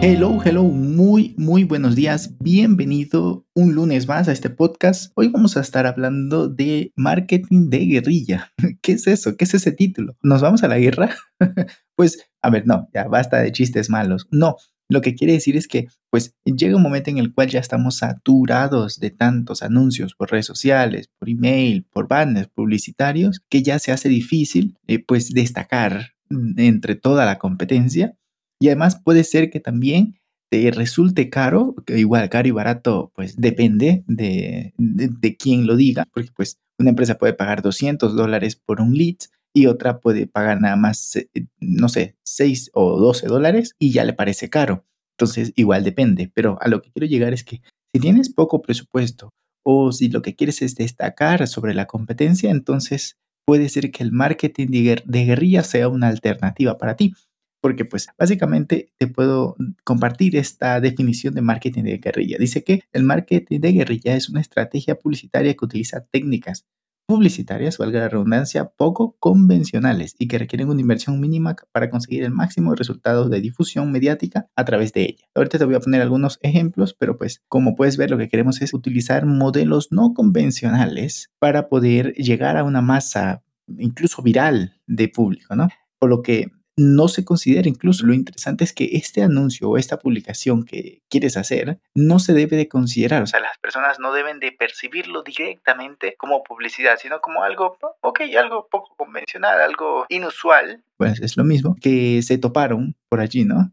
Hello, hello, muy, muy buenos días. Bienvenido un lunes más a este podcast. Hoy vamos a estar hablando de marketing de guerrilla. ¿Qué es eso? ¿Qué es ese título? ¿Nos vamos a la guerra? pues, a ver, no, ya basta de chistes malos. No, lo que quiere decir es que, pues, llega un momento en el cual ya estamos saturados de tantos anuncios por redes sociales, por email, por banners publicitarios, que ya se hace difícil, eh, pues, destacar entre toda la competencia y además puede ser que también te resulte caro, igual caro y barato, pues depende de, de, quién lo diga, porque pues una empresa puede pagar 200 dólares por un lead y otra puede pagar nada más, eh, no sé, 6 o 12 dólares y ya le parece caro. Entonces, igual depende, pero a lo que quiero llegar es que si tienes poco presupuesto o si lo que quieres es destacar sobre la competencia, entonces puede ser que el marketing de guerrilla sea una alternativa para ti porque pues básicamente te puedo compartir esta definición de marketing de guerrilla. Dice que el marketing de guerrilla es una estrategia publicitaria que utiliza técnicas publicitarias, valga la redundancia, poco convencionales y que requieren una inversión mínima para conseguir el máximo de resultados de difusión mediática a través de ella. Ahorita te voy a poner algunos ejemplos, pero pues como puedes ver lo que queremos es utilizar modelos no convencionales para poder llegar a una masa incluso viral de público, ¿no? Por lo que no se considera incluso. Lo interesante es que este anuncio o esta publicación que quieres hacer no se debe de considerar. O sea, las personas no deben de percibirlo directamente como publicidad, sino como algo, ok, algo poco convencional, algo inusual. Pues es lo mismo que se toparon por allí, ¿no?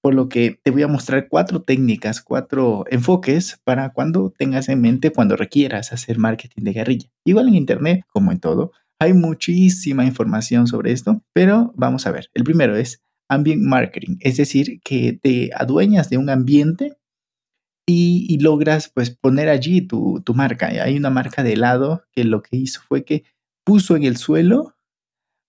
Por lo que te voy a mostrar cuatro técnicas, cuatro enfoques para cuando tengas en mente, cuando requieras hacer marketing de guerrilla. Igual en Internet, como en todo, hay muchísima información sobre esto, pero vamos a ver. El primero es ambient marketing, es decir, que te adueñas de un ambiente y, logras pues poner allí tu, marca. Hay una marca de helado que lo que hizo fue que puso en el suelo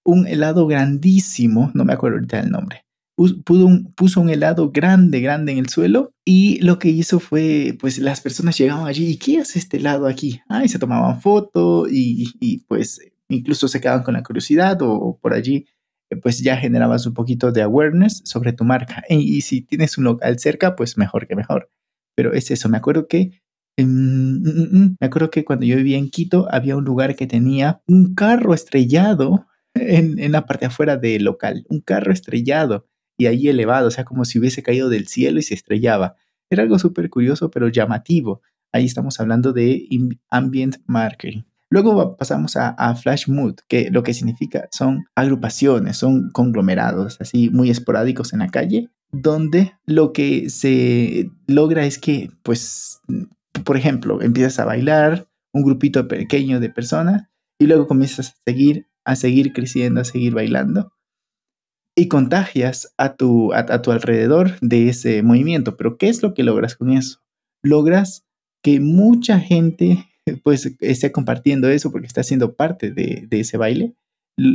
un helado grandísimo, no me acuerdo ahorita el nombre, puso un, puso un helado grande, grande en el suelo y lo que hizo fue, pues las personas llegaban allí y ¿qué hace este helado aquí? Ah, y se tomaban foto y, y pues incluso se quedaban con la curiosidad o, por allí eh, pues ya generabas un poquito de awareness sobre tu marca. Y, si tienes un local cerca, pues mejor que mejor. Pero es eso, me acuerdo que mm, mm, mm, me acuerdo que cuando yo vivía en Quito había un lugar que tenía un carro estrellado en, en la parte afuera del local, un carro estrellado y ahí elevado, o sea, como si hubiese caído del cielo y se estrellaba. Era algo súper curioso, pero llamativo. Ahí estamos hablando de ambient marketing. Luego pasamos a, Flash Mood, que lo que significa son agrupaciones, son conglomerados así muy esporádicos en la calle, donde lo que se logra es que, pues, por ejemplo, empiezas a bailar un grupito pequeño de personas y luego comienzas a seguir, a seguir creciendo, a seguir bailando y contagias a tu, a tu alrededor de ese movimiento. Pero ¿qué es lo que logras con eso? Logras que mucha gente pues esté compartiendo eso porque está siendo parte de, ese baile,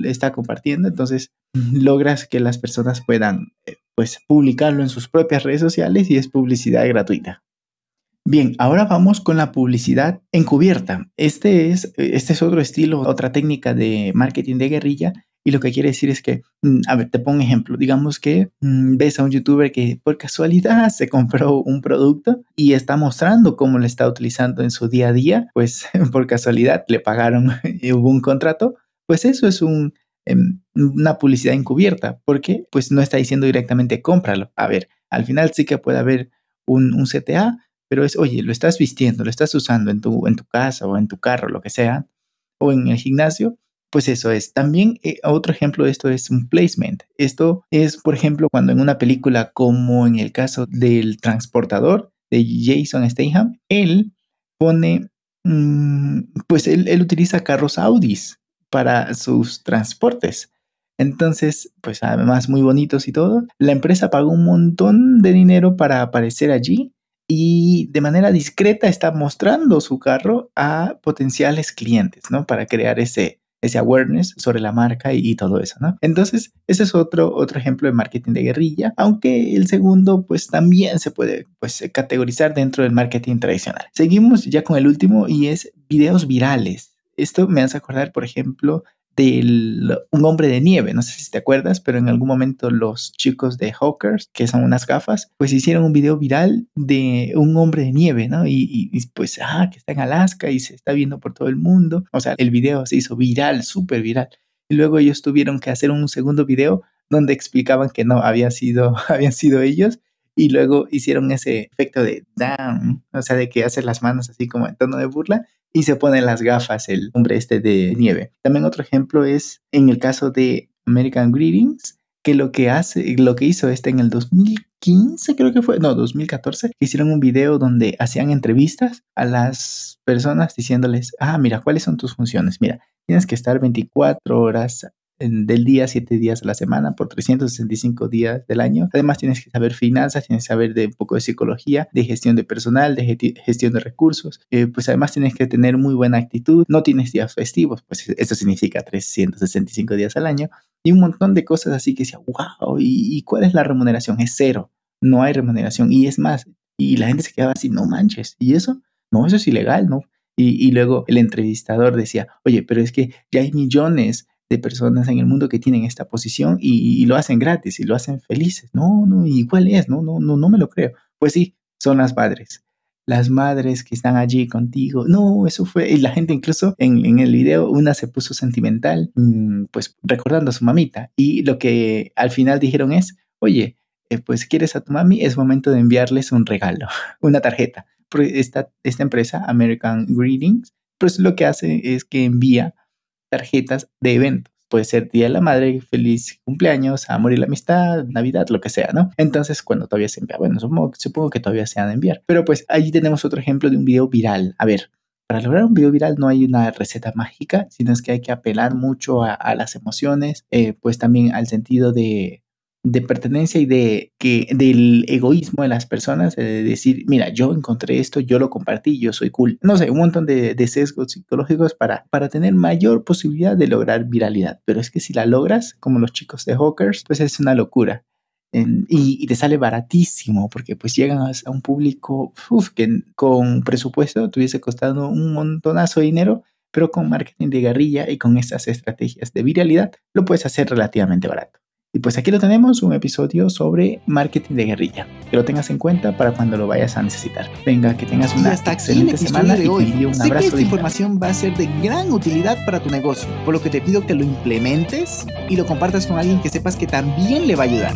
está compartiendo, entonces logras que las personas puedan eh, pues publicarlo en sus propias redes sociales y es publicidad gratuita. Bien, ahora vamos con la publicidad encubierta. Este es, este es otro estilo, otra técnica de marketing de guerrilla y lo que quiere decir es que, mm, a ver, te pongo un ejemplo. Digamos que mm, ves a un youtuber que por casualidad se compró un producto y está mostrando cómo lo está utilizando en su día a día. Pues por casualidad le pagaron y hubo un contrato. Pues eso es un, em, una publicidad encubierta porque pues no está diciendo directamente cómpralo. A ver, al final sí que puede haber un, un CTA, pero es, oye, lo estás vistiendo, lo estás usando en tu, en tu casa o en tu carro, lo que sea, o en el gimnasio, pues eso es. También eh, otro ejemplo de esto es un placement. Esto es, por ejemplo, cuando en una película como en el caso del transportador de Jason Statham, él pone, mm, pues él, él utiliza carros Audis para sus transportes. Entonces, pues además muy bonitos y todo. La empresa pagó un montón de dinero para aparecer allí y de manera discreta está mostrando su carro a potenciales clientes, ¿no? Para crear ese, ese awareness sobre la marca y, todo eso, ¿no? Entonces, ese es otro, otro ejemplo de marketing de guerrilla, aunque el segundo, pues también se puede, pues, categorizar dentro del marketing tradicional. Seguimos ya con el último y es videos virales. Esto me hace acordar, por ejemplo, de un hombre de nieve, no sé si te acuerdas, pero en algún momento los chicos de Hawkers, que son unas gafas, pues hicieron un video viral de un hombre de nieve, ¿no? Y, pues, ah, que está en Alaska y se está viendo por todo el mundo. O sea, el video se hizo viral, súper viral. Y luego ellos tuvieron que hacer un segundo video donde explicaban que no había sido, habían sido ellos y luego hicieron ese efecto de down, o sea, de que hace las manos así como en tono de burla y se pone las gafas el hombre este de nieve. También otro ejemplo es en el caso de American Greetings, que lo que hace, lo que hizo este en el 2015 creo que fue, no, 2014, hicieron un video donde hacían entrevistas a las personas diciéndoles, ah, mira, ¿cuáles son tus funciones? Mira, tienes que estar 24 horas del día, 7 días a la semana, por 365 días del año. Además, tienes que saber finanzas, tienes que saber de un poco de psicología, de gestión de personal, de gestión de recursos. Eh, pues además tienes que tener muy buena actitud. No tienes días festivos, pues eso significa 365 días al año. Y un montón de cosas así que decía, wow, ¿y, cuál es la remuneración? Es cero. No hay remuneración. Y es más, y la gente se quedaba así, no manches. ¿Y eso? No, eso es ilegal, ¿no? Y luego el entrevistador decía, oye, pero es que ya hay millones de personas en el mundo que tienen esta posición y, lo hacen gratis y lo hacen felices. No, no, ¿y cuál es? No, no, no, no me lo creo. Pues sí, son las madres. Las madres que están allí contigo. No, eso fue. Y la gente incluso en, en el video, una se puso sentimental, mm, pues recordando a su mamita. Y lo que al final dijeron es, oye, eh, pues quieres a tu mami, es momento de enviarles un regalo, una tarjeta. Esta, esta empresa, American Greetings, pues lo que hace es que envía tarjetas de eventos. Puede ser Día de la Madre, feliz cumpleaños, amor y la amistad, Navidad, lo que sea, ¿no? Entonces, cuando todavía se envía, bueno, supongo, que todavía se han de enviar. Pero pues allí tenemos otro ejemplo de un video viral. A ver, para lograr un video viral no hay una receta mágica, sino es que hay que apelar mucho a, las emociones, eh, pues también al sentido de, de pertenencia y de que del egoísmo de las personas, de decir, mira, yo encontré esto, yo lo compartí, yo soy cool. No sé, un montón de, sesgos psicológicos para, para tener mayor posibilidad de lograr viralidad. Pero es que si la logras, como los chicos de Hawkers, pues es una locura. y, te sale baratísimo porque pues llegan a, un público que con presupuesto te hubiese costado un montonazo de dinero, pero con marketing de guerrilla y con estas estrategias de viralidad lo puedes hacer relativamente barato. Y pues aquí lo tenemos, un episodio sobre marketing de guerrilla. Que lo tengas en cuenta para cuando lo vayas a necesitar. Venga, que tengas una hasta excelente semana de hoy. y un sé que esta información va a ser de gran utilidad para tu negocio, por lo que te pido que lo implementes y lo compartas con alguien que sepas que también le va a ayudar.